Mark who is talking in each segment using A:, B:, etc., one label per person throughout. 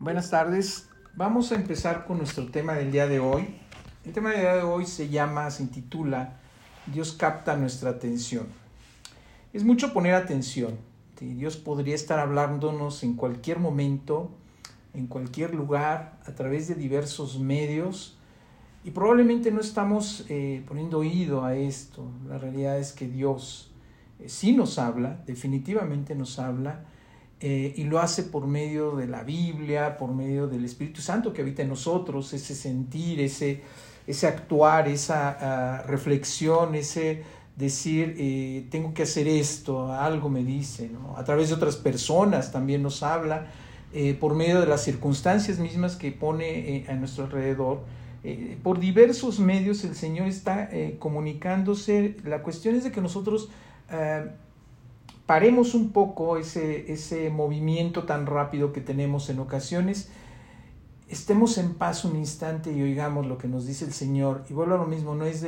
A: Buenas tardes. Vamos a empezar con nuestro tema del día de hoy. El tema del día de hoy se llama, se intitula Dios capta nuestra atención. Es mucho poner atención. Dios podría estar hablándonos en cualquier momento, en cualquier lugar, a través de diversos medios. Y probablemente no estamos eh, poniendo oído a esto. La realidad es que Dios eh, sí nos habla, definitivamente nos habla eh, y lo hace por medio de la Biblia, por medio del Espíritu Santo que habita en nosotros, ese sentir, ese, ese actuar, esa ah, reflexión, ese decir, eh, tengo que hacer esto, algo me dice, a través de otras personas también nos habla, eh, por medio de las circunstancias mismas que pone a nuestro alrededor. por diversos medios el Señor está comunicándose. La cuestión es de que nosotros paremos un poco ese, ese movimiento tan rápido que tenemos en ocasiones, estemos en paz un instante y oigamos lo que nos dice el Señor. Y vuelvo a lo mismo, no es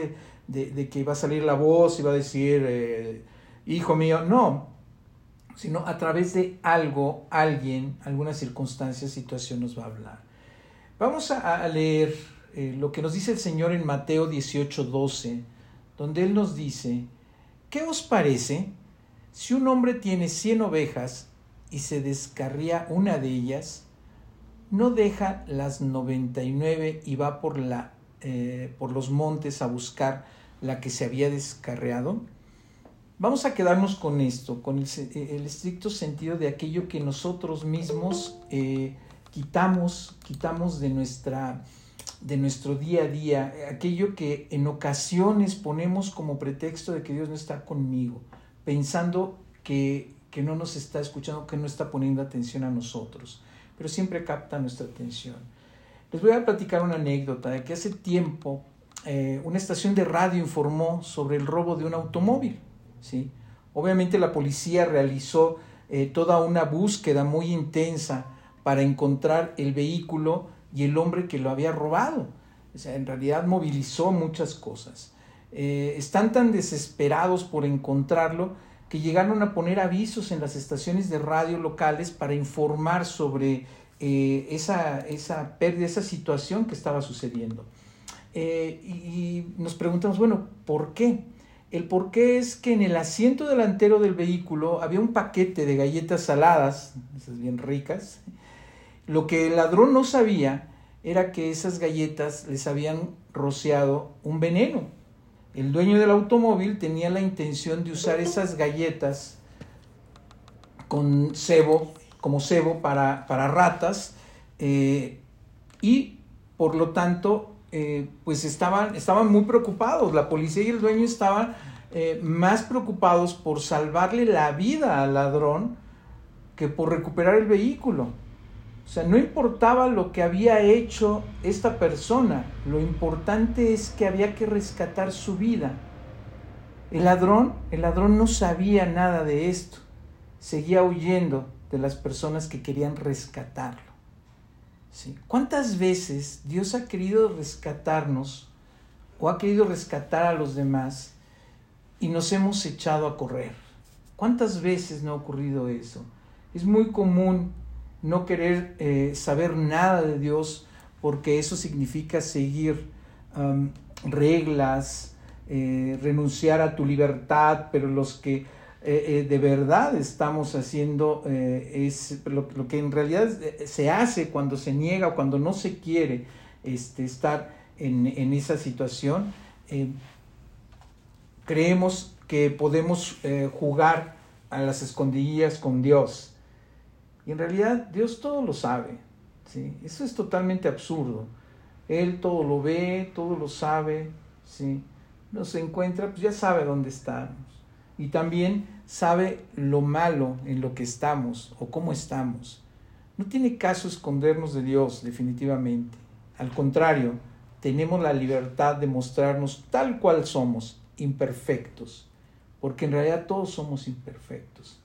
A: de, que va a salir la voz y va a decir, eh, hijo mío, no, sino a través de algo, alguien, alguna circunstancia, situación nos va a hablar. Vamos a, leer eh, lo que nos dice el Señor en Mateo 18, 12, donde Él nos dice, ¿qué os parece? Si un hombre tiene cien ovejas y se descarría una de ellas, no deja las noventa y nueve y va por, la, eh, por los montes a buscar la que se había descarriado. Vamos a quedarnos con esto, con el, estricto sentido de aquello que nosotros mismos eh, quitamos, quitamos de, nuestra, de nuestro día a día, aquello que en ocasiones ponemos como pretexto de que Dios no está conmigo pensando que, no nos está escuchando, que no está poniendo atención a nosotros, pero siempre capta nuestra atención. Les voy a platicar una anécdota de que hace tiempo eh, una estación de radio informó sobre el robo de un automóvil. ¿sí? Obviamente la policía realizó eh, toda una búsqueda muy intensa para encontrar el vehículo y el hombre que lo había robado. O sea, en realidad movilizó muchas cosas. Eh, están tan desesperados por encontrarlo que llegaron a poner avisos en las estaciones de radio locales para informar sobre eh, esa, esa pérdida, esa situación que estaba sucediendo. Eh, y, nos preguntamos, bueno, ¿por qué? El por qué es que en el asiento delantero del vehículo había un paquete de galletas saladas, esas bien ricas. Lo que el ladrón no sabía era que esas galletas les habían rociado un veneno, el dueño del automóvil tenía la intención de usar esas galletas con cebo, como cebo para, para ratas, eh, y por lo tanto, eh, pues estaban, estaban muy preocupados. La policía y el dueño estaban eh, más preocupados por salvarle la vida al ladrón que por recuperar el vehículo. O sea, no importaba lo que había hecho esta persona, lo importante es que había que rescatar su vida. El ladrón, el ladrón no sabía nada de esto, seguía huyendo de las personas que querían rescatarlo. ¿Sí? ¿Cuántas veces Dios ha querido rescatarnos o ha querido rescatar a los demás y nos hemos echado a correr? ¿Cuántas veces no ha ocurrido eso? Es muy común no querer eh, saber nada de Dios, porque eso significa seguir reglas, eh, renunciar a tu libertad, pero los que eh, de verdad estamos haciendo es lo, que en realidad se hace cuando se niega o cuando no se quiere este, estar en, en, esa situación. creemos que podemos jugar a las escondidillas con Dios y en realidad Dios todo lo sabe. ¿sí? Eso es totalmente absurdo. Él todo lo ve, todo lo sabe. ¿sí? Nos encuentra, pues ya sabe dónde estamos. Y también sabe lo malo en lo que estamos o cómo estamos. No tiene caso escondernos de Dios, definitivamente. Al contrario, tenemos la libertad de mostrarnos tal cual somos, imperfectos, porque en realidad todos somos imperfectos.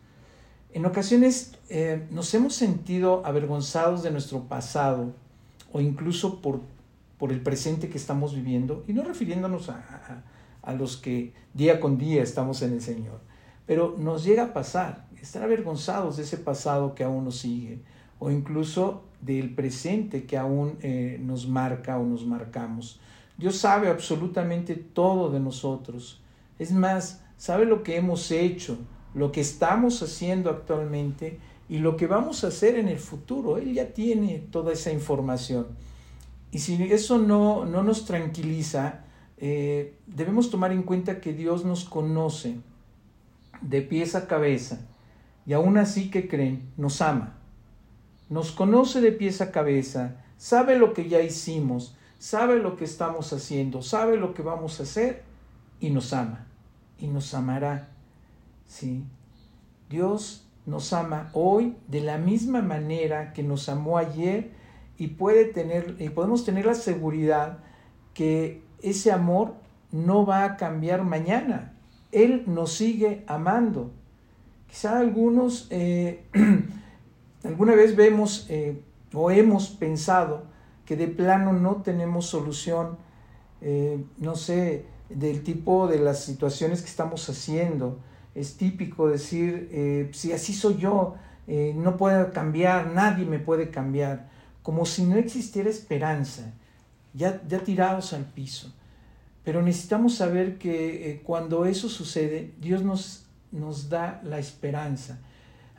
A: En ocasiones eh, nos hemos sentido avergonzados de nuestro pasado o incluso por, por el presente que estamos viviendo, y no refiriéndonos a, a, los que día con día estamos en el Señor, pero nos llega a pasar, estar avergonzados de ese pasado que aún nos sigue, o incluso del presente que aún eh, nos marca o nos marcamos. Dios sabe absolutamente todo de nosotros. Es más, sabe lo que hemos hecho, lo que estamos haciendo actualmente y lo que vamos a hacer en el futuro. Él ya tiene toda esa información. Y si eso no, no nos tranquiliza, eh, debemos tomar en cuenta que Dios nos conoce de pies a cabeza y aún así que creen, nos ama. Nos conoce de pies a cabeza, sabe lo que ya hicimos, sabe lo que estamos haciendo, sabe lo que vamos a hacer y nos ama y nos amará. ¿Sí? Dios nos ama hoy de la misma manera que nos amó ayer y puede tener y podemos tener la seguridad que ese amor no va a cambiar mañana. Él nos sigue amando. Quizá algunos eh, alguna vez vemos eh, o hemos pensado que de plano no tenemos solución, eh, no sé, del tipo de las situaciones que estamos haciendo. Es típico decir, si así soy yo, no puedo cambiar, nadie me puede cambiar, como si no existiera esperanza, ya, ya tirados al piso. Pero necesitamos saber que eh, cuando eso sucede, Dios nos, nos da la esperanza.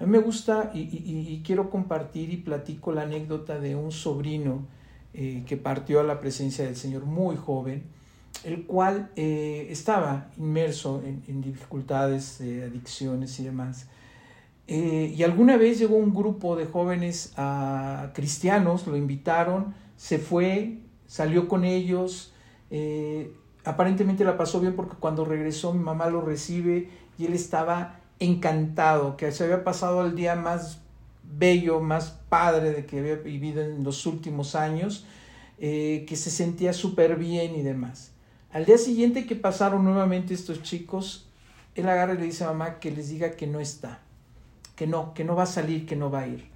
A: A mí me gusta y, quiero compartir y platico la anécdota de un sobrino eh, que partió a la presencia del Señor muy joven, el cual eh, estaba inmerso en, dificultades, de adicciones y demás. y alguna vez llegó un grupo de jóvenes cristianos, lo invitaron, se fue, salió con ellos, aparentemente la pasó bien porque cuando regresó mi mamá lo recibe y él estaba encantado, que se había pasado el día más bello, más padre de que había vivido en los últimos años, eh, que se sentía súper bien y demás. Al día siguiente que pasaron nuevamente estos chicos, él agarra y le dice a mamá que les diga que no está, que no, que no va a salir, que no va a ir.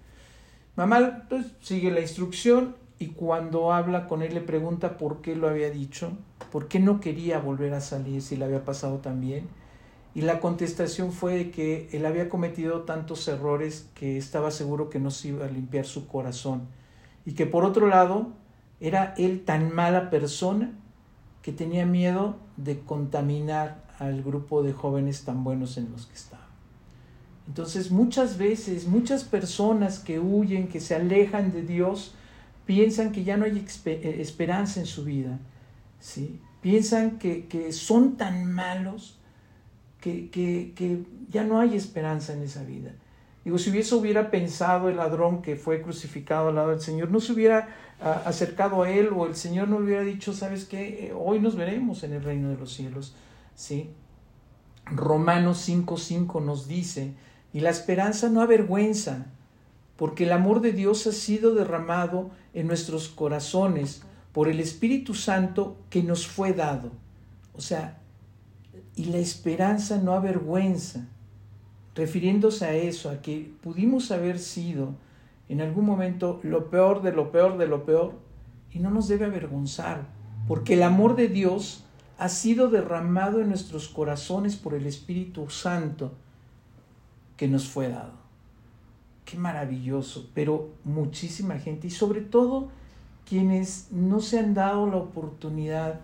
A: Mamá pues, sigue la instrucción y cuando habla con él le pregunta por qué lo había dicho ¿Por qué no quería volver a salir si le había pasado tan bien? Y la contestación fue que él había cometido tantos errores que estaba seguro que no se iba a limpiar su corazón. Y que por otro lado, era él tan mala persona que tenía miedo de contaminar al grupo de jóvenes tan buenos en los que estaba. Entonces muchas veces, muchas personas que huyen, que se alejan de Dios, piensan que ya no hay eh, esperanza en su vida ¿sí? Piensan que, son tan malos que, ya no hay esperanza en esa vida. Digo, si hubiese hubiera pensado el ladrón que fue crucificado al lado del Señor, no se hubiera ah, acercado a él o el Señor no le hubiera dicho, ¿sabes qué? Eh, hoy nos veremos en el reino de los cielos. ¿Sí? Romanos 5.5 nos dice, y la esperanza no avergüenza, porque el amor de Dios ha sido derramado en nuestros corazones por el Espíritu Santo que nos fue dado. O sea, y la esperanza no avergüenza, refiriéndose a eso, a que pudimos haber sido en algún momento lo peor de lo peor de lo peor, y no nos debe avergonzar, porque el amor de Dios ha sido derramado en nuestros corazones por el Espíritu Santo que nos fue dado. Qué maravilloso, pero muchísima gente, y sobre todo, quienes no se han dado la oportunidad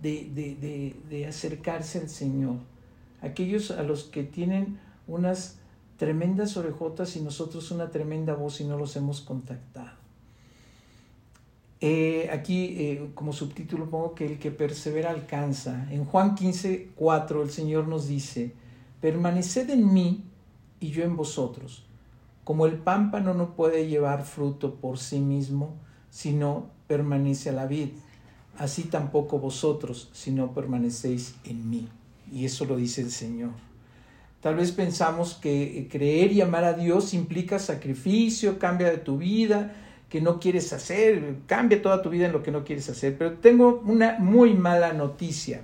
A: de, acercarse al Señor, aquellos a los que tienen unas tremendas orejotas y nosotros una tremenda voz y no los hemos contactado. Eh, aquí eh, como subtítulo pongo que el que persevera alcanza. En Juan 15, 4 el Señor nos dice, permaneced en mí y yo en vosotros. Como el pámpano no puede llevar fruto por sí mismo, si no permanece a la vid. Así tampoco vosotros, si no permanecéis en mí. Y eso lo dice el Señor. Tal vez pensamos que creer y amar a Dios implica sacrificio, cambia de tu vida, que no quieres hacer, cambia toda tu vida en lo que no quieres hacer. Pero tengo una muy mala noticia.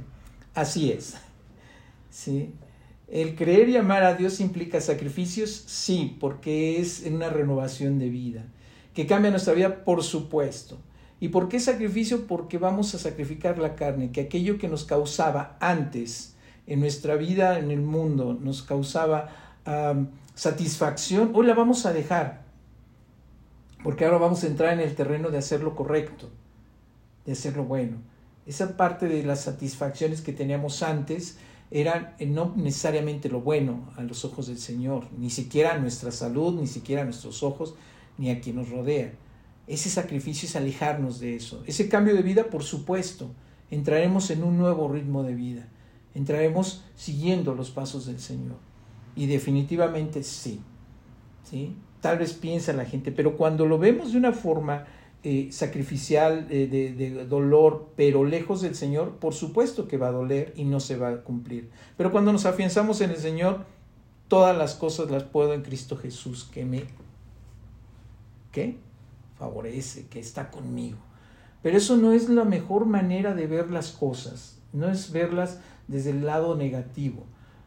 A: Así es. ¿Sí? El creer y amar a Dios implica sacrificios, sí, porque es una renovación de vida que cambia nuestra vida, por supuesto. ¿Y por qué sacrificio? Porque vamos a sacrificar la carne, que aquello que nos causaba antes en nuestra vida, en el mundo, nos causaba satisfacción, hoy la vamos a dejar. porque ahora vamos a entrar en el terreno de hacer lo correcto, de hacer lo bueno. Esa parte de las satisfacciones que teníamos antes eran eh, no necesariamente lo bueno a los ojos del Señor, ni siquiera a nuestra salud, ni siquiera a nuestros ojos, ni a quien nos rodea. Ese sacrificio es alejarnos de eso. Ese cambio de vida, por supuesto, entraremos en un nuevo ritmo de vida. Entraremos siguiendo los pasos del Señor. Y definitivamente sí. ¿sí? Tal vez piensa la gente, pero cuando lo vemos de una forma eh, sacrificial, de, de, dolor, pero lejos del Señor, por supuesto que va a doler y no se va a cumplir. Pero cuando nos afianzamos en el Señor, todas las cosas las puedo en Cristo Jesús, que me ¿qué? favorece, que está conmigo. Pero eso no es la mejor manera de ver las cosas, no es verlas desde el lado negativo.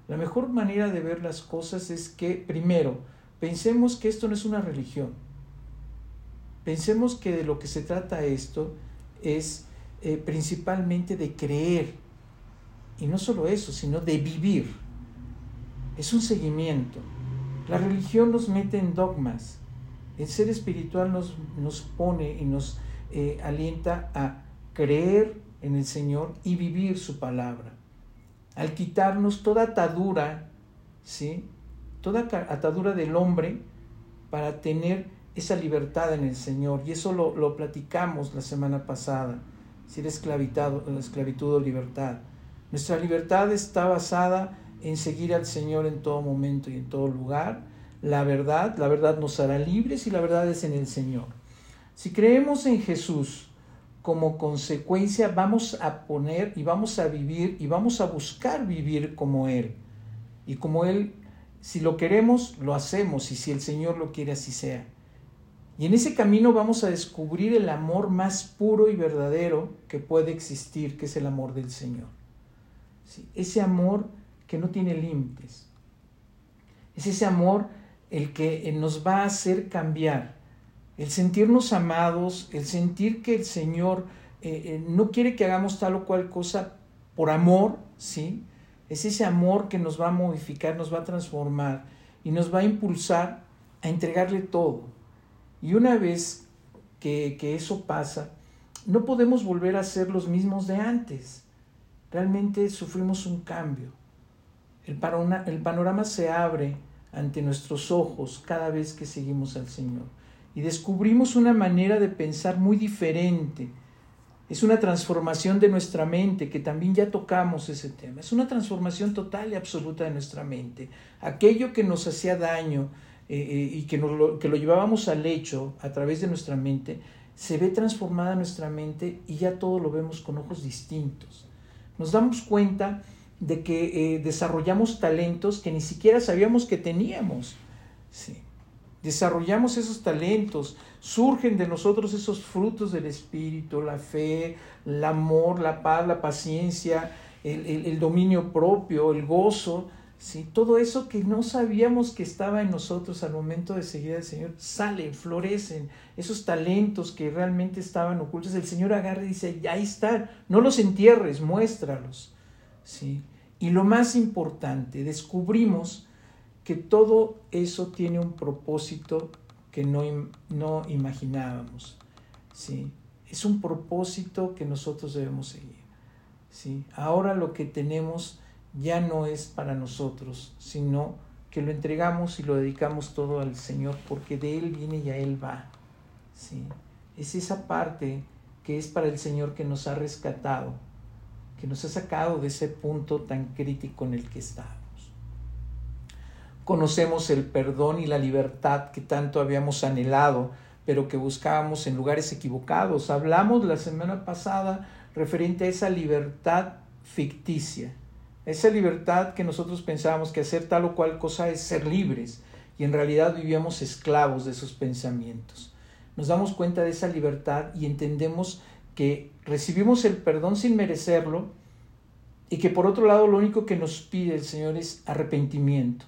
A: La mejor manera de ver las cosas es que, primero, pensemos que esto no es una religión. Pensemos que de lo que se trata esto es eh, principalmente de creer. Y no solo eso, sino de vivir. Es un seguimiento. La religión nos mete en dogmas. El ser espiritual nos, nos pone y nos eh, alienta a creer en el Señor y vivir su palabra. Al quitarnos toda atadura, ¿sí? Toda atadura del hombre para tener esa libertad en el Señor. Y eso lo, lo platicamos la semana pasada, si era esclavitud o libertad. Nuestra libertad está basada en seguir al Señor en todo momento y en todo lugar la verdad, la verdad nos hará libres y la verdad es en el Señor. Si creemos en Jesús, como consecuencia vamos a poner y vamos a vivir y vamos a buscar vivir como Él. Y como Él, si lo queremos, lo hacemos y si el Señor lo quiere, así sea. Y en ese camino vamos a descubrir el amor más puro y verdadero que puede existir, que es el amor del Señor. Ese amor que no tiene límites. Es ese amor el que nos va a hacer cambiar, el sentirnos amados, el sentir que el Señor eh, eh, no quiere que hagamos tal o cual cosa por amor, ¿sí? Es ese amor que nos va a modificar, nos va a transformar y nos va a impulsar a entregarle todo. Y una vez que, que eso pasa, no podemos volver a ser los mismos de antes. Realmente sufrimos un cambio. El, el panorama se abre ante nuestros ojos cada vez que seguimos al Señor. Y descubrimos una manera de pensar muy diferente. Es una transformación de nuestra mente, que también ya tocamos ese tema. Es una transformación total y absoluta de nuestra mente. Aquello que nos hacía daño eh, eh, y que, lo, que lo llevábamos al hecho a través de nuestra mente, se ve transformada nuestra mente y ya todo lo vemos con ojos distintos. Nos damos cuenta de que eh, desarrollamos talentos que ni siquiera sabíamos que teníamos. Sí. Desarrollamos esos talentos, surgen de nosotros esos frutos del Espíritu, la fe, el amor, la paz, la paciencia, el, dominio propio, el gozo. ¿sí? Todo eso que no sabíamos que estaba en nosotros al momento de seguir al Señor, salen, florecen. Esos talentos que realmente estaban ocultos, el Señor agarra y dice, ahí están, no los entierres, muéstralos. ¿sí? Y lo más importante, descubrimos que todo eso tiene un propósito que no, no imaginábamos. ¿sí? Es un propósito que nosotros debemos seguir. ¿sí? Ahora lo que tenemos ya no es para nosotros, sino que lo entregamos y lo dedicamos todo al Señor, porque de Él viene y a Él va. ¿sí? Es esa parte que es para el Señor que nos ha rescatado que nos ha sacado de ese punto tan crítico en el que estábamos. Conocemos el perdón y la libertad que tanto habíamos anhelado, pero que buscábamos en lugares equivocados. Hablamos la semana pasada referente a esa libertad ficticia, esa libertad que nosotros pensábamos que hacer tal o cual cosa es ser libres y en realidad vivíamos esclavos de esos pensamientos. Nos damos cuenta de esa libertad y entendemos que recibimos el perdón sin merecerlo y que por otro lado lo único que nos pide el Señor es arrepentimiento.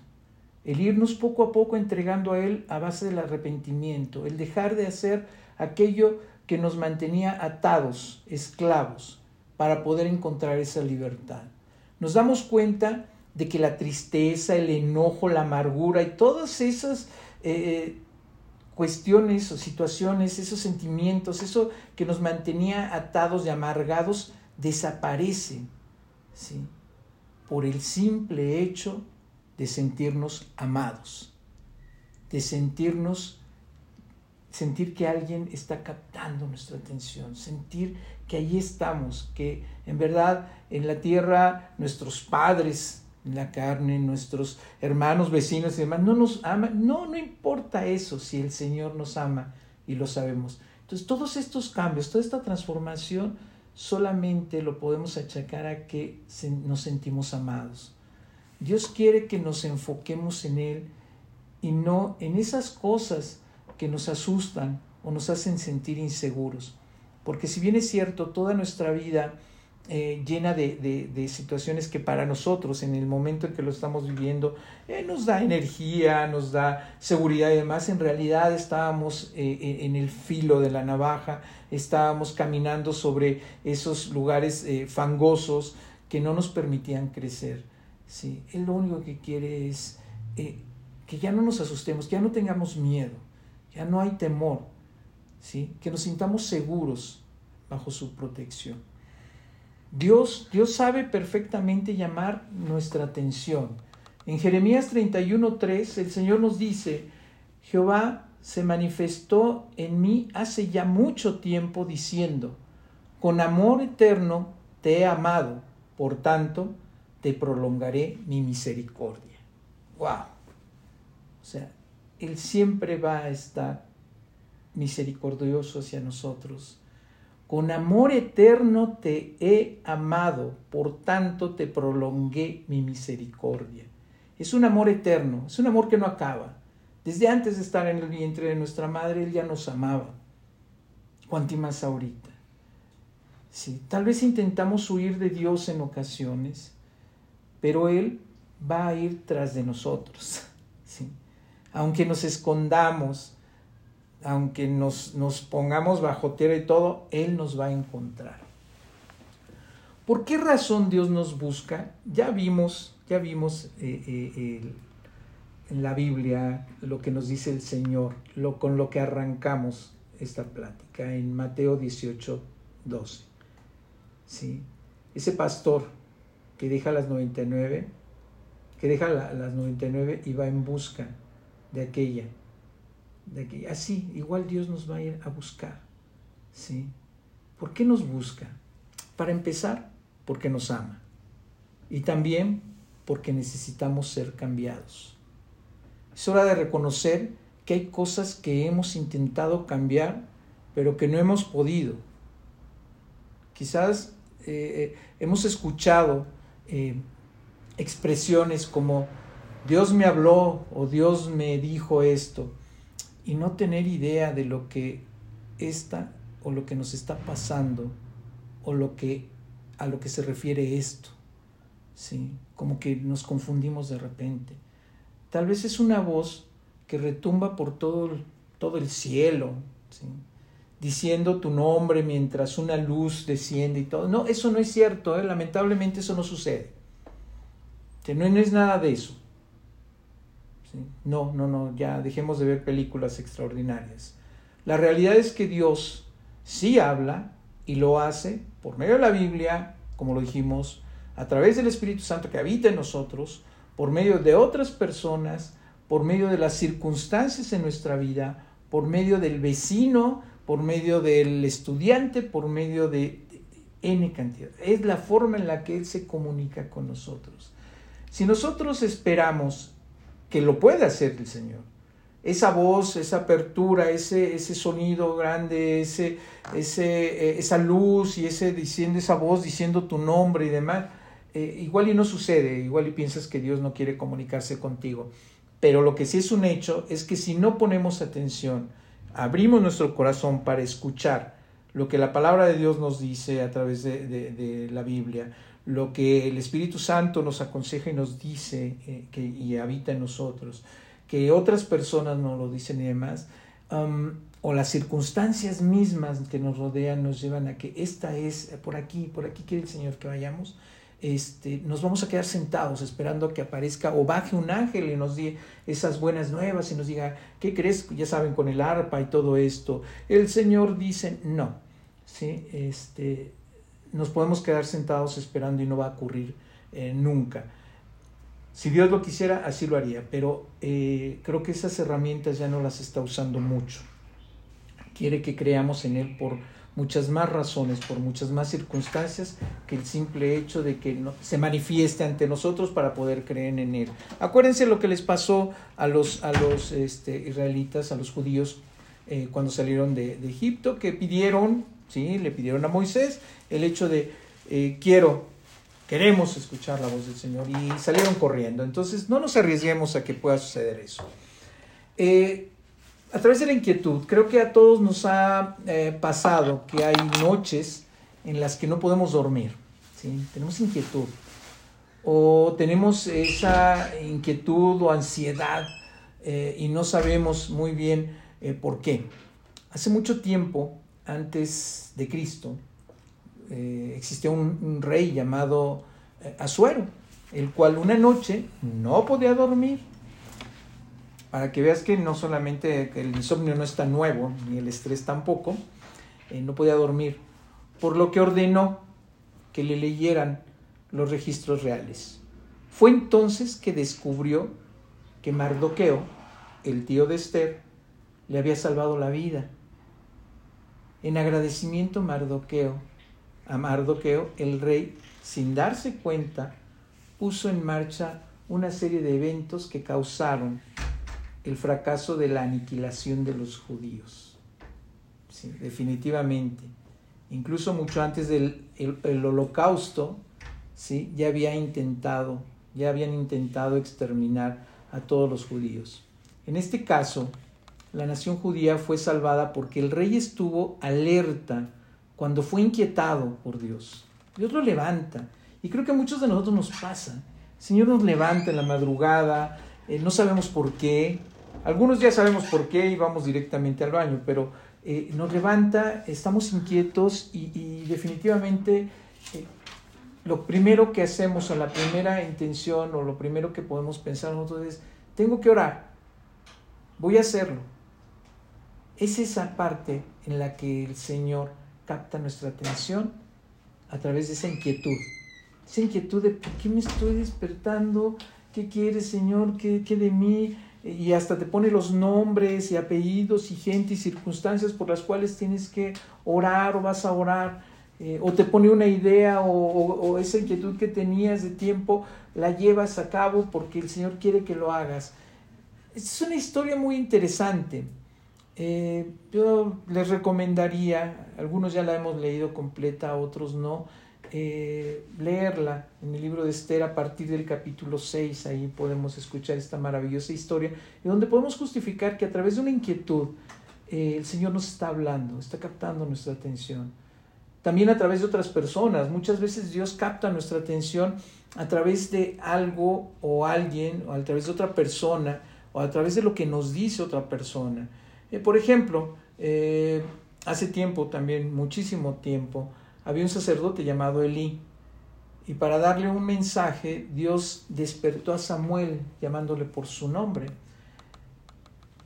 A: El irnos poco a poco entregando a Él a base del arrepentimiento, el dejar de hacer aquello que nos mantenía atados, esclavos, para poder encontrar esa libertad. Nos damos cuenta de que la tristeza, el enojo, la amargura y todas esas eh, cuestiones o situaciones, esos sentimientos, eso que nos mantenía atados y amargados, desaparecen, ¿sí? Por el simple hecho de sentirnos amados, de sentirnos, sentir que alguien está captando nuestra atención, sentir que allí estamos, que en verdad en la tierra nuestros padres en la carne, nuestros hermanos, vecinos y demás, no nos aman. No, no importa eso si el Señor nos ama y lo sabemos. Entonces, todos estos cambios, toda esta transformación, solamente lo podemos achacar a que nos sentimos amados. Dios quiere que nos enfoquemos en Él y no en esas cosas que nos asustan o nos hacen sentir inseguros. Porque si bien es cierto, toda nuestra vida eh, llena de, situaciones que para nosotros en el momento en que lo estamos viviendo eh, nos da energía, nos da seguridad y demás, en realidad estábamos eh, en el filo de la navaja, estábamos caminando sobre esos lugares fangosos que no nos permitían crecer. ¿Sí? Él lo único que quiere es que ya no nos asustemos, que ya no tengamos miedo, ya no hay temor, ¿sí? que nos sintamos seguros bajo su protección. Dios, Dios sabe perfectamente llamar nuestra atención. En Jeremías 31:3 el Señor nos dice, Jehová se manifestó en mí hace ya mucho tiempo diciendo, con amor eterno te he amado, por tanto te prolongaré mi misericordia. ¡Wow! O sea, Él siempre va a estar misericordioso hacia nosotros con amor eterno te he amado, por tanto te prolongué mi misericordia. Es un amor eterno, es un amor que no acaba. Desde antes de estar en el vientre de nuestra madre, Él ya nos amaba. Cuanti más ahorita. Sí, tal vez intentamos huir de Dios en ocasiones, pero Él va a ir tras de nosotros. ¿sí? Aunque nos escondamos, aunque nos, pongamos bajo tierra y todo, Él nos va a encontrar. ¿Por qué razón Dios nos busca? Ya vimos, ya vimos eh, eh, en la Biblia lo que nos dice el Señor, lo, con lo que arrancamos esta plática en Mateo 18, 12. ¿Sí? Ese pastor que deja las 99, que deja las 99 y va en busca de aquella de que así, igual Dios nos va a ir a buscar. ¿sí? ¿Por qué nos busca? Para empezar, porque nos ama. Y también porque necesitamos ser cambiados. Es hora de reconocer que hay cosas que hemos intentado cambiar, pero que no hemos podido. Quizás eh, eh, hemos escuchado eh, expresiones como Dios me habló o Dios me dijo esto y no tener idea de lo que está o lo que nos está pasando o lo que a lo que se refiere esto. ¿sí? Como que nos confundimos de repente. Tal vez es una voz que retumba por todo, todo el cielo, ¿sí? Diciendo tu nombre mientras una luz desciende y todo. No, eso no es cierto, ¿eh? lamentablemente eso no sucede. no es nada de eso. No, no, no, ya dejemos de ver películas extraordinarias. La realidad es que Dios sí habla y lo hace por medio de la Biblia, como lo dijimos, a través del Espíritu Santo que habita en nosotros, por medio de otras personas, por medio de las circunstancias en nuestra vida, por medio del vecino, por medio del estudiante, por medio de, N cantidad. Es la forma en la que Él se comunica con nosotros. Si nosotros esperamos que lo puede hacer el Señor. Esa voz, esa apertura, ese, ese sonido grande, ese, ese, eh, esa luz y ese diciendo esa voz diciendo tu nombre y demás, eh, igual y no sucede, igual y piensas que Dios no quiere comunicarse contigo. Pero lo que sí es un hecho es que si no ponemos atención, abrimos nuestro corazón para escuchar lo que la palabra de Dios nos dice a través de, de la Biblia, lo que el Espíritu Santo nos aconseja y nos dice eh, que, y habita en nosotros, que otras personas nos lo dicen y demás, um, o las circunstancias mismas que nos rodean nos llevan a que esta es, por aquí, por aquí quiere el Señor que vayamos, este, nos vamos a quedar sentados esperando que aparezca o baje un ángel y nos dé esas buenas nuevas y nos diga, ¿qué crees? Ya saben, con el arpa y todo esto. El Señor dice, no, ¿sí? este, nos podemos quedar sentados esperando y no va a ocurrir eh, nunca. Si Dios lo quisiera, así lo haría, pero eh, creo que esas herramientas ya no las está usando mucho. Quiere que creamos en Él por muchas más razones, por muchas más circunstancias que el simple hecho de que se manifieste ante nosotros para poder creer en Él. Acuérdense lo que les pasó a los, a los este, israelitas, a los judíos, eh, cuando salieron de, Egipto, que pidieron, ¿sí? le pidieron a Moisés el hecho de eh, quiero, queremos escuchar la voz del Señor y salieron corriendo. Entonces no nos arriesguemos a que pueda suceder eso. Eh, a través de la inquietud, creo que a todos nos ha eh, pasado que hay noches en las que no podemos dormir, ¿sí? tenemos inquietud o tenemos esa inquietud o ansiedad eh, y no sabemos muy bien eh, por qué. Hace mucho tiempo, antes de Cristo, existía un, un, rey llamado Azuero, el cual una noche no podía dormir para que veas que no solamente el insomnio no es tan nuevo, ni el estrés tampoco, eh, no podía dormir, por lo que ordenó que le leyeran los registros reales. Fue entonces que descubrió que Mardoqueo, el tío de Esther, le había salvado la vida. En agradecimiento Mardoqueo, a Mardoqueo, el rey, sin darse cuenta, puso en marcha una serie de eventos que causaron el fracaso de la aniquilación de los judíos. Definitivamente. Incluso mucho antes del el, holocausto, ¿sí? ya había intentado, ya habían intentado exterminar a todos los judíos. En este caso, la nación judía fue salvada porque el rey estuvo alerta cuando fue inquietado por Dios. Dios lo levanta. Y creo que muchos de nosotros nos pasa. El Señor nos levanta en la madrugada, eh, no sabemos por qué, algunos ya sabemos por qué y vamos directamente al baño, pero eh, nos levanta, estamos inquietos y, definitivamente eh, lo primero que hacemos o la primera intención o lo primero que podemos pensar nosotros es, tengo que orar, voy a hacerlo. Es esa parte en la que el Señor capta nuestra atención a través de esa inquietud. Esa inquietud de ¿por qué me estoy despertando? ¿Qué quieres, Señor? ¿Qué, qué de mí? Y hasta te pone los nombres y apellidos y gente y circunstancias por las cuales tienes que orar o vas a orar, eh, o te pone una idea o, esa inquietud que tenías de tiempo, la llevas a cabo porque el Señor quiere que lo hagas. Es una historia muy interesante. Eh, yo les recomendaría, algunos ya la hemos leído completa, otros no, eh, leerla en el libro de Esther a partir del capítulo 6, ahí podemos escuchar esta maravillosa historia, y donde podemos justificar que a través de una inquietud eh, el Señor nos está hablando, está captando nuestra atención. También a través de otras personas, muchas veces Dios capta nuestra atención a través de algo o alguien, o a través de otra persona, o a través de lo que nos dice otra persona. Eh, por ejemplo, hace tiempo también, muchísimo tiempo, había un sacerdote llamado Elí. Y para darle un mensaje, Dios despertó a Samuel llamándole por su nombre.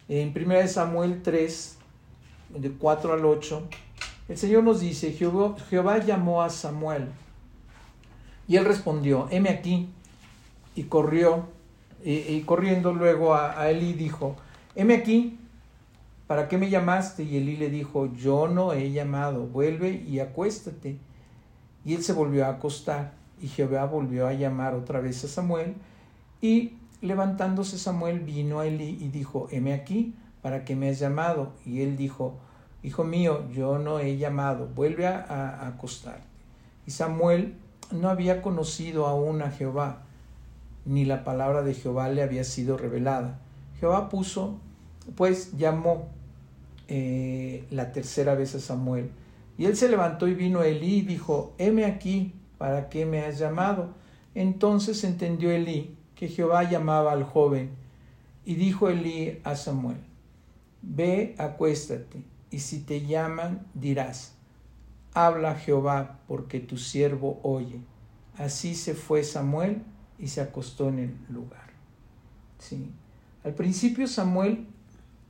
A: En 1 Samuel 3, de 4 al 8, el Señor nos dice, Jehová, llamó a Samuel. Y él respondió, heme aquí. Y corrió, y, corriendo luego a, a Elí dijo, heme aquí, ¿para qué me llamaste? Y Elí le dijo, yo no he llamado, vuelve y acuéstate. Y él se volvió a acostar, y Jehová volvió a llamar otra vez a Samuel, y levantándose Samuel vino a Elí y dijo, heme aquí, ¿para qué me has llamado? Y él dijo, Hijo mío, yo no he llamado, vuelve a, a acostarte. Y Samuel no había conocido aún a Jehová, ni la palabra de Jehová le había sido revelada. Jehová puso, pues llamó eh, la tercera vez a Samuel. Y él se levantó y vino a Elí y dijo, heme aquí, ¿para qué me has llamado? Entonces entendió Elí que Jehová llamaba al joven. Y dijo Elí a Samuel, ve, acuéstate, y si te llaman, dirás, habla Jehová, porque tu siervo oye. Así se fue Samuel y se acostó en el lugar. ¿Sí? Al principio Samuel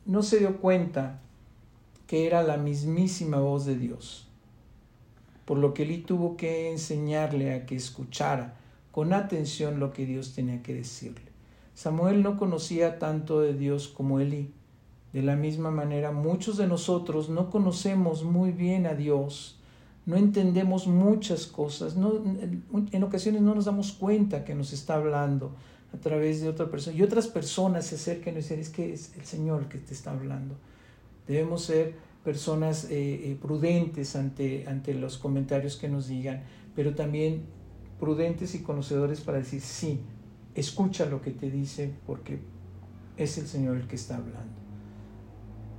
A: no se dio cuenta que era la mismísima voz de Dios, por lo que Eli tuvo que enseñarle a que escuchara con atención lo que Dios tenía que decirle. Samuel no conocía tanto de Dios como Eli. De la misma manera, muchos de nosotros no conocemos muy bien a Dios, no entendemos muchas cosas, no, en ocasiones no nos damos cuenta que nos está hablando a través de otra persona y otras personas se acercan y dicen, es que es el Señor que te está hablando. Debemos ser personas eh, eh, prudentes ante, ante los comentarios que nos digan, pero también prudentes y conocedores para decir, sí, escucha lo que te dice porque es el Señor el que está hablando.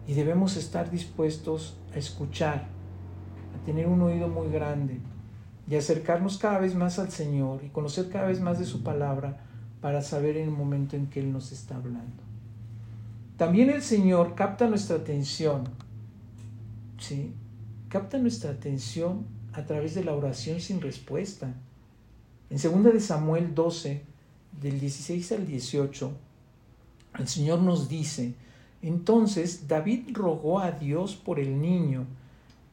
A: Y debemos estar dispuestos a escuchar, a tener un oído muy grande y acercarnos cada vez más al Señor y conocer cada vez más de su palabra para saber en el momento en que Él nos está hablando. También el Señor capta nuestra atención, ¿sí? Capta nuestra atención a través de la oración sin respuesta. En 2 de Samuel 12, del 16 al 18, el Señor nos dice, entonces David rogó a Dios por el niño,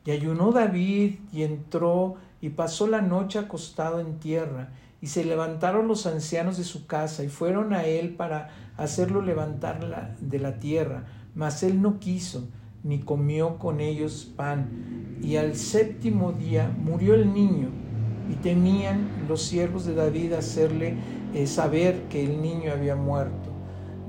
A: y ayunó David y entró y pasó la noche acostado en tierra, y se levantaron los ancianos de su casa y fueron a él para hacerlo levantar de la tierra, mas él no quiso, ni comió con ellos pan. Y al séptimo día murió el niño, y temían los siervos de David hacerle eh, saber que el niño había muerto,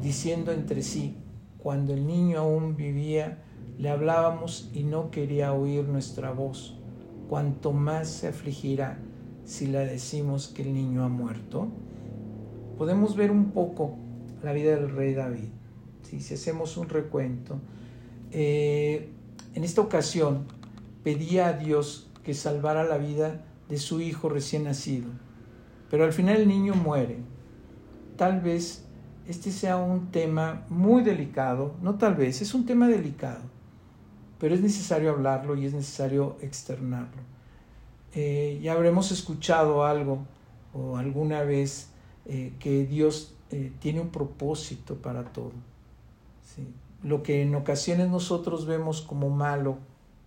A: diciendo entre sí, cuando el niño aún vivía, le hablábamos y no quería oír nuestra voz, cuanto más se afligirá si le decimos que el niño ha muerto? Podemos ver un poco la vida del rey David. Si hacemos un recuento, eh, en esta ocasión pedía a Dios que salvara la vida de su hijo recién nacido, pero al final el niño muere. Tal vez este sea un tema muy delicado, no tal vez, es un tema delicado, pero es necesario hablarlo y es necesario externarlo. Eh, ya habremos escuchado algo o alguna vez eh, que Dios eh, tiene un propósito para todo. Lo que en ocasiones nosotros vemos como malo,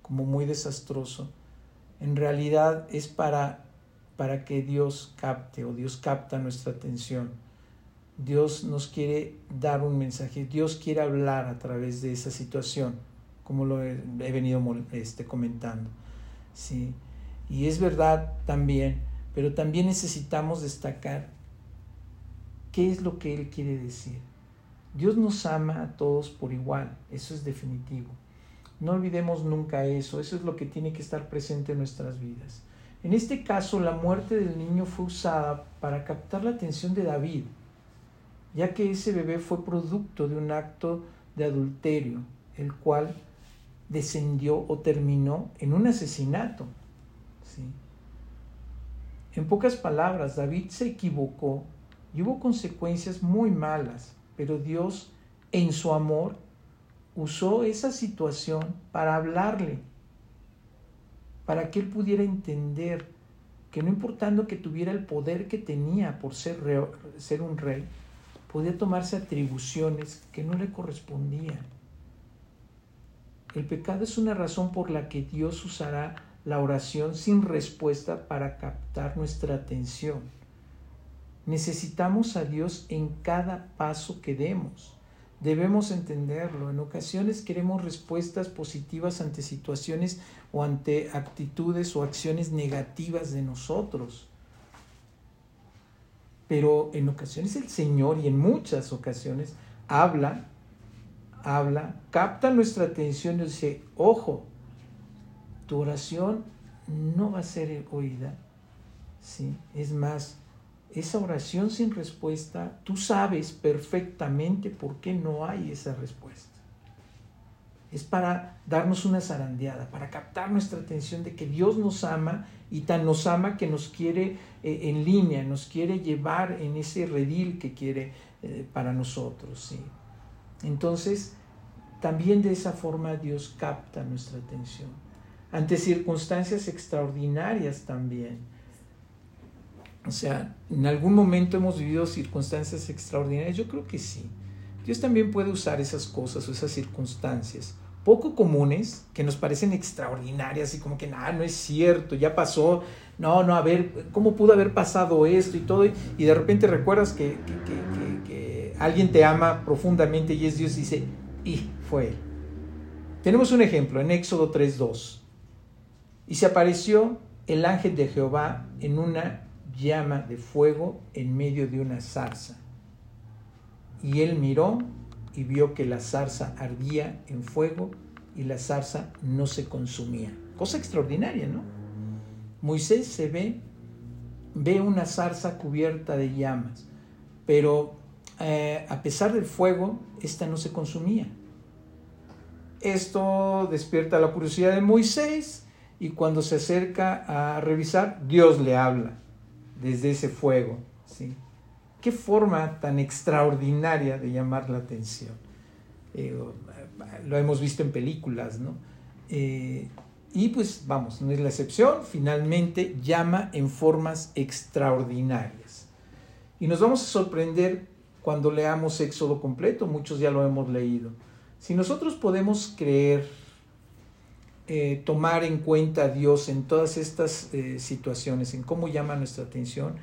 A: como muy desastroso, en realidad es para, para que Dios capte o Dios capta nuestra atención. Dios nos quiere dar un mensaje, Dios quiere hablar a través de esa situación, como lo he, venido este, comentando. ¿sí? Y es verdad también, pero también necesitamos destacar qué es lo que Él quiere decir. Dios nos ama a todos por igual, eso es definitivo. No olvidemos nunca eso, eso es lo que tiene que estar presente en nuestras vidas. En este caso, la muerte del niño fue usada para captar la atención de David, ya que ese bebé fue producto de un acto de adulterio, el cual descendió o terminó en un asesinato. En pocas palabras, David se equivocó y hubo consecuencias muy malas, pero Dios, en su amor, usó esa situación para hablarle, para que él pudiera entender que no importando que tuviera el poder que tenía por ser, ser un rey, podía tomarse atribuciones que no le correspondían. El pecado es una razón por la que Dios usará la oración sin respuesta para captar nuestra atención. Necesitamos a Dios en cada paso que demos. Debemos entenderlo. En ocasiones queremos respuestas positivas ante situaciones o ante actitudes o acciones negativas de nosotros. Pero en ocasiones el Señor y en muchas ocasiones habla, habla, capta nuestra atención y dice, ojo, tu oración no va a ser oída. ¿sí? Es más, esa oración sin respuesta, tú sabes perfectamente por qué no hay esa respuesta. Es para darnos una zarandeada, para captar nuestra atención de que Dios nos ama y tan nos ama que nos quiere eh, en línea, nos quiere llevar en ese redil que quiere eh, para nosotros. ¿sí? Entonces, también de esa forma Dios capta nuestra atención ante circunstancias extraordinarias también. O sea, ¿en algún momento hemos vivido circunstancias extraordinarias? Yo creo que sí. Dios también puede usar esas cosas o esas circunstancias poco comunes que nos parecen extraordinarias y como que nada, no es cierto, ya pasó, no, no, a ver, ¿cómo pudo haber pasado esto y todo? Y de repente recuerdas que, que alguien te ama profundamente y es Dios y dice, y fue él. Tenemos un ejemplo en Éxodo 3.2. Y se apareció el ángel de Jehová en una llama de fuego en medio de una zarza. Y él miró y vio que la zarza ardía en fuego y la zarza no se consumía. Cosa extraordinaria, ¿no? Moisés se ve, ve una zarza cubierta de llamas, pero eh, a pesar del fuego, esta no se consumía. Esto despierta la curiosidad de Moisés y cuando se acerca a revisar, Dios le habla desde ese fuego. ¿sí? Qué forma tan extraordinaria de llamar la atención. Lo hemos visto en películas, ¿no? Eh, y pues vamos, no es la excepción, finalmente llama en formas extraordinarias. Y nos vamos a sorprender cuando leamos Éxodo completo, muchos ya lo hemos leído. Si nosotros podemos creer, eh, tomar en cuenta a Dios en todas estas situaciones, en cómo llama nuestra atención,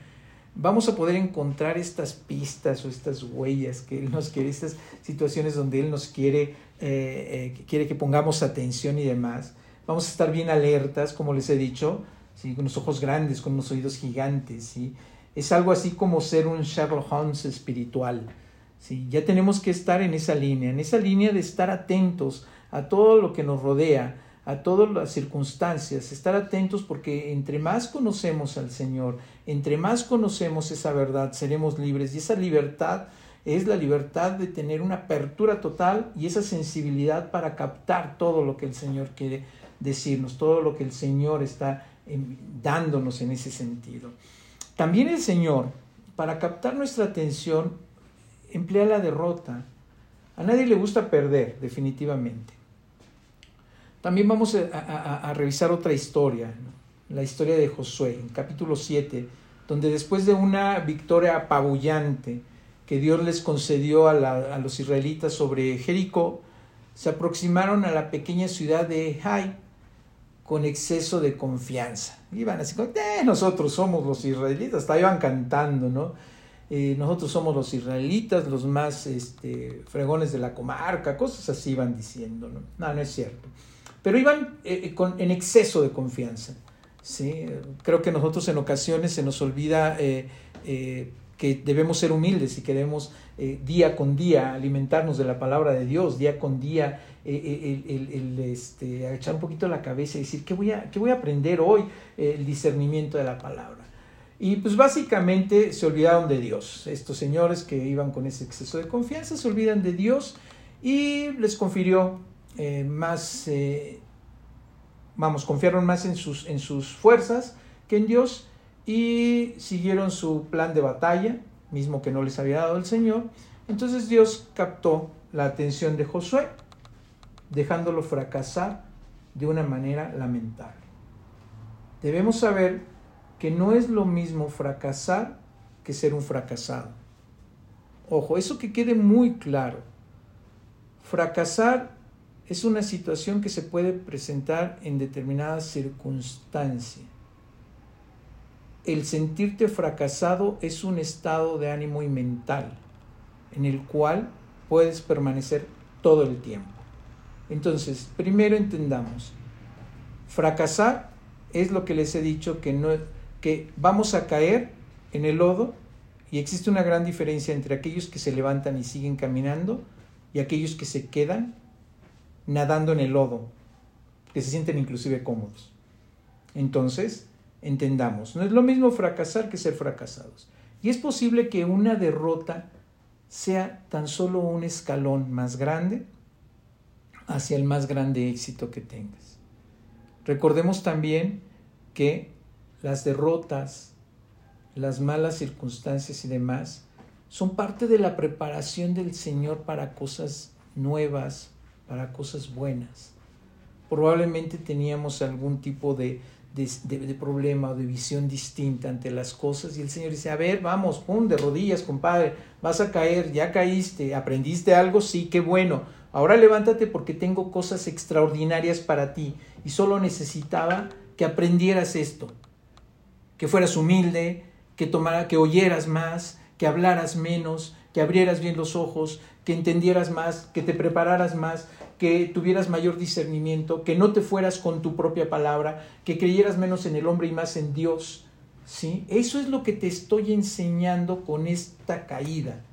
A: vamos a poder encontrar estas pistas o estas huellas que Él nos quiere, estas situaciones donde Él nos quiere, eh, eh, quiere que pongamos atención y demás. Vamos a estar bien alertas, como les he dicho, ¿sí? con los ojos grandes, con los oídos gigantes. ¿sí? Es algo así como ser un Sherlock Holmes espiritual. ¿sí? Ya tenemos que estar en esa línea, en esa línea de estar atentos a todo lo que nos rodea, a todas las circunstancias, estar atentos porque entre más conocemos al Señor, entre más conocemos esa verdad, seremos libres y esa libertad es la libertad de tener una apertura total y esa sensibilidad para captar todo lo que el Señor quiere decirnos, todo lo que el Señor está dándonos en ese sentido. También el Señor, para captar nuestra atención, emplea la derrota. A nadie le gusta perder, definitivamente. También vamos a, revisar otra historia, la historia de Josué, en capítulo 7, donde después de una victoria apabullante que Dios les concedió a, los israelitas sobre Jericó, se aproximaron a la pequeña ciudad de Hai con exceso de confianza. Iban así eh, nosotros somos los israelitas, hasta iban cantando, ¿no? Eh, nosotros somos los israelitas, los más este, fregones de la comarca, cosas así iban diciendo, ¿no? No, no es cierto pero iban eh, eh, en exceso de confianza. ¿sí? Creo que nosotros en ocasiones se nos olvida eh, que debemos ser humildes y que debemos día con día alimentarnos de la palabra de Dios, día con día el, este, echar un poquito la cabeza y decir, ¿qué voy a, qué voy a aprender hoy? el discernimiento de la palabra. Y pues básicamente se olvidaron de Dios. Estos señores que iban con ese exceso de confianza se olvidan de Dios y les confirió eh, más, eh, vamos, confiaron más en sus, en sus fuerzas que en Dios y siguieron su plan de batalla, mismo que no les había dado el Señor. Entonces Dios captó la atención de Josué, dejándolo fracasar de una manera lamentable. Debemos saber que no es lo mismo fracasar que ser un fracasado. Ojo, eso que quede muy claro. Fracasar es una situación que se puede presentar en determinadas circunstancias. El sentirte fracasado es un estado de ánimo y mental en el cual puedes permanecer todo el tiempo. Entonces, primero entendamos, fracasar es lo que les he dicho que no que vamos a caer en el lodo y existe una gran diferencia entre aquellos que se levantan y siguen caminando y aquellos que se quedan nadando en el lodo, que se sienten inclusive cómodos. Entonces, entendamos, no es lo mismo fracasar que ser fracasados. Y es posible que una derrota sea tan solo un escalón más grande hacia el más grande éxito que tengas. Recordemos también que las derrotas, las malas circunstancias y demás son parte de la preparación del Señor para cosas nuevas, para cosas buenas. Probablemente teníamos algún tipo de, de, problema o de visión distinta ante las cosas y el Señor dice, a ver, vamos, pum, de rodillas, compadre, vas a caer, ya caíste, aprendiste algo, sí, qué bueno, ahora levántate porque tengo cosas extraordinarias para ti y solo necesitaba que aprendieras esto, que fueras humilde, que tomara, que oyeras más, que hablaras menos, que abrieras bien los ojos, que entendieras más, que te prepararas más, que tuvieras mayor discernimiento, que no te fueras con tu propia palabra, que creyeras menos en el hombre y más en Dios. ¿sí? Eso es lo que te estoy enseñando con esta caída,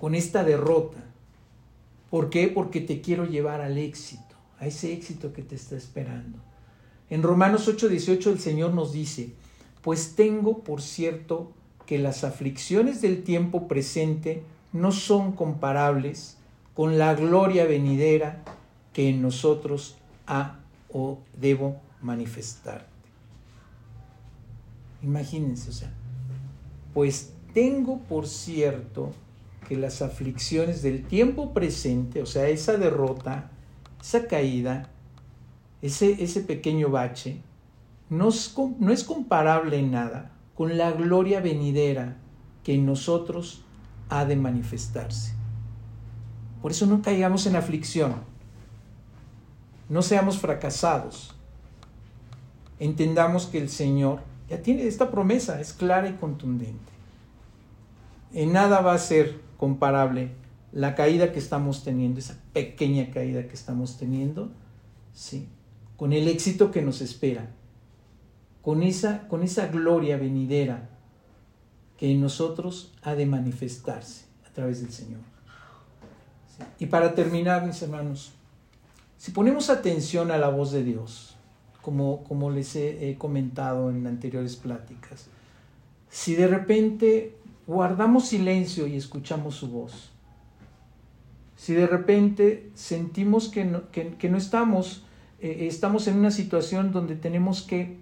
A: con esta derrota. ¿Por qué? Porque te quiero llevar al éxito, a ese éxito que te está esperando. En Romanos 8:18 el Señor nos dice, pues tengo por cierto que las aflicciones del tiempo presente no son comparables con la gloria venidera que en nosotros ha o debo manifestarte. Imagínense, o sea, pues tengo por cierto que las aflicciones del tiempo presente, o sea, esa derrota, esa caída, ese, ese pequeño bache, no es, no es comparable en nada con la gloria venidera que en nosotros ha de manifestarse. Por eso no caigamos en aflicción, no seamos fracasados. Entendamos que el Señor ya tiene esta promesa, es clara y contundente. En nada va a ser comparable la caída que estamos teniendo, esa pequeña caída que estamos teniendo, ¿sí? con el éxito que nos espera, con esa, con esa gloria venidera que en nosotros ha de manifestarse a través del Señor. Y para terminar, mis hermanos, si ponemos atención a la voz de Dios, como, como les he, comentado en anteriores pláticas, si de repente guardamos silencio y escuchamos su voz, si de repente sentimos que no, que, no estamos, eh, estamos en una situación donde tenemos que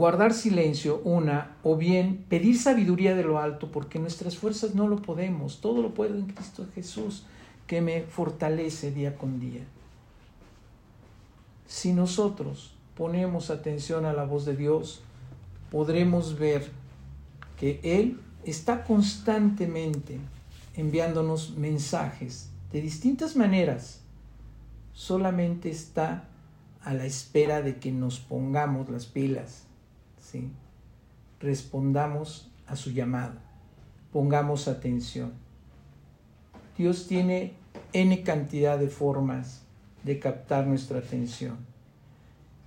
A: guardar silencio, una, o bien pedir sabiduría de lo alto, porque nuestras fuerzas no lo podemos, todo lo puedo en Cristo Jesús, que me fortalece día con día. Si nosotros ponemos atención a la voz de Dios, podremos ver que Él está constantemente enviándonos mensajes de distintas maneras, solamente está a la espera de que nos pongamos las pilas respondamos a su llamado, pongamos atención. Dios tiene N cantidad de formas de captar nuestra atención.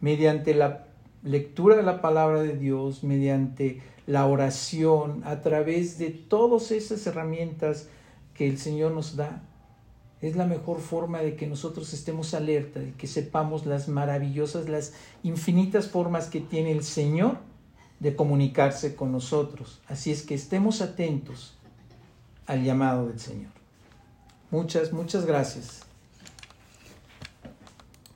A: Mediante la lectura de la palabra de Dios, mediante la oración, a través de todas esas herramientas que el Señor nos da, es la mejor forma de que nosotros estemos alerta, de que sepamos las maravillosas, las infinitas formas que tiene el Señor de comunicarse con nosotros. Así es que estemos atentos al llamado del Señor. Muchas, muchas gracias.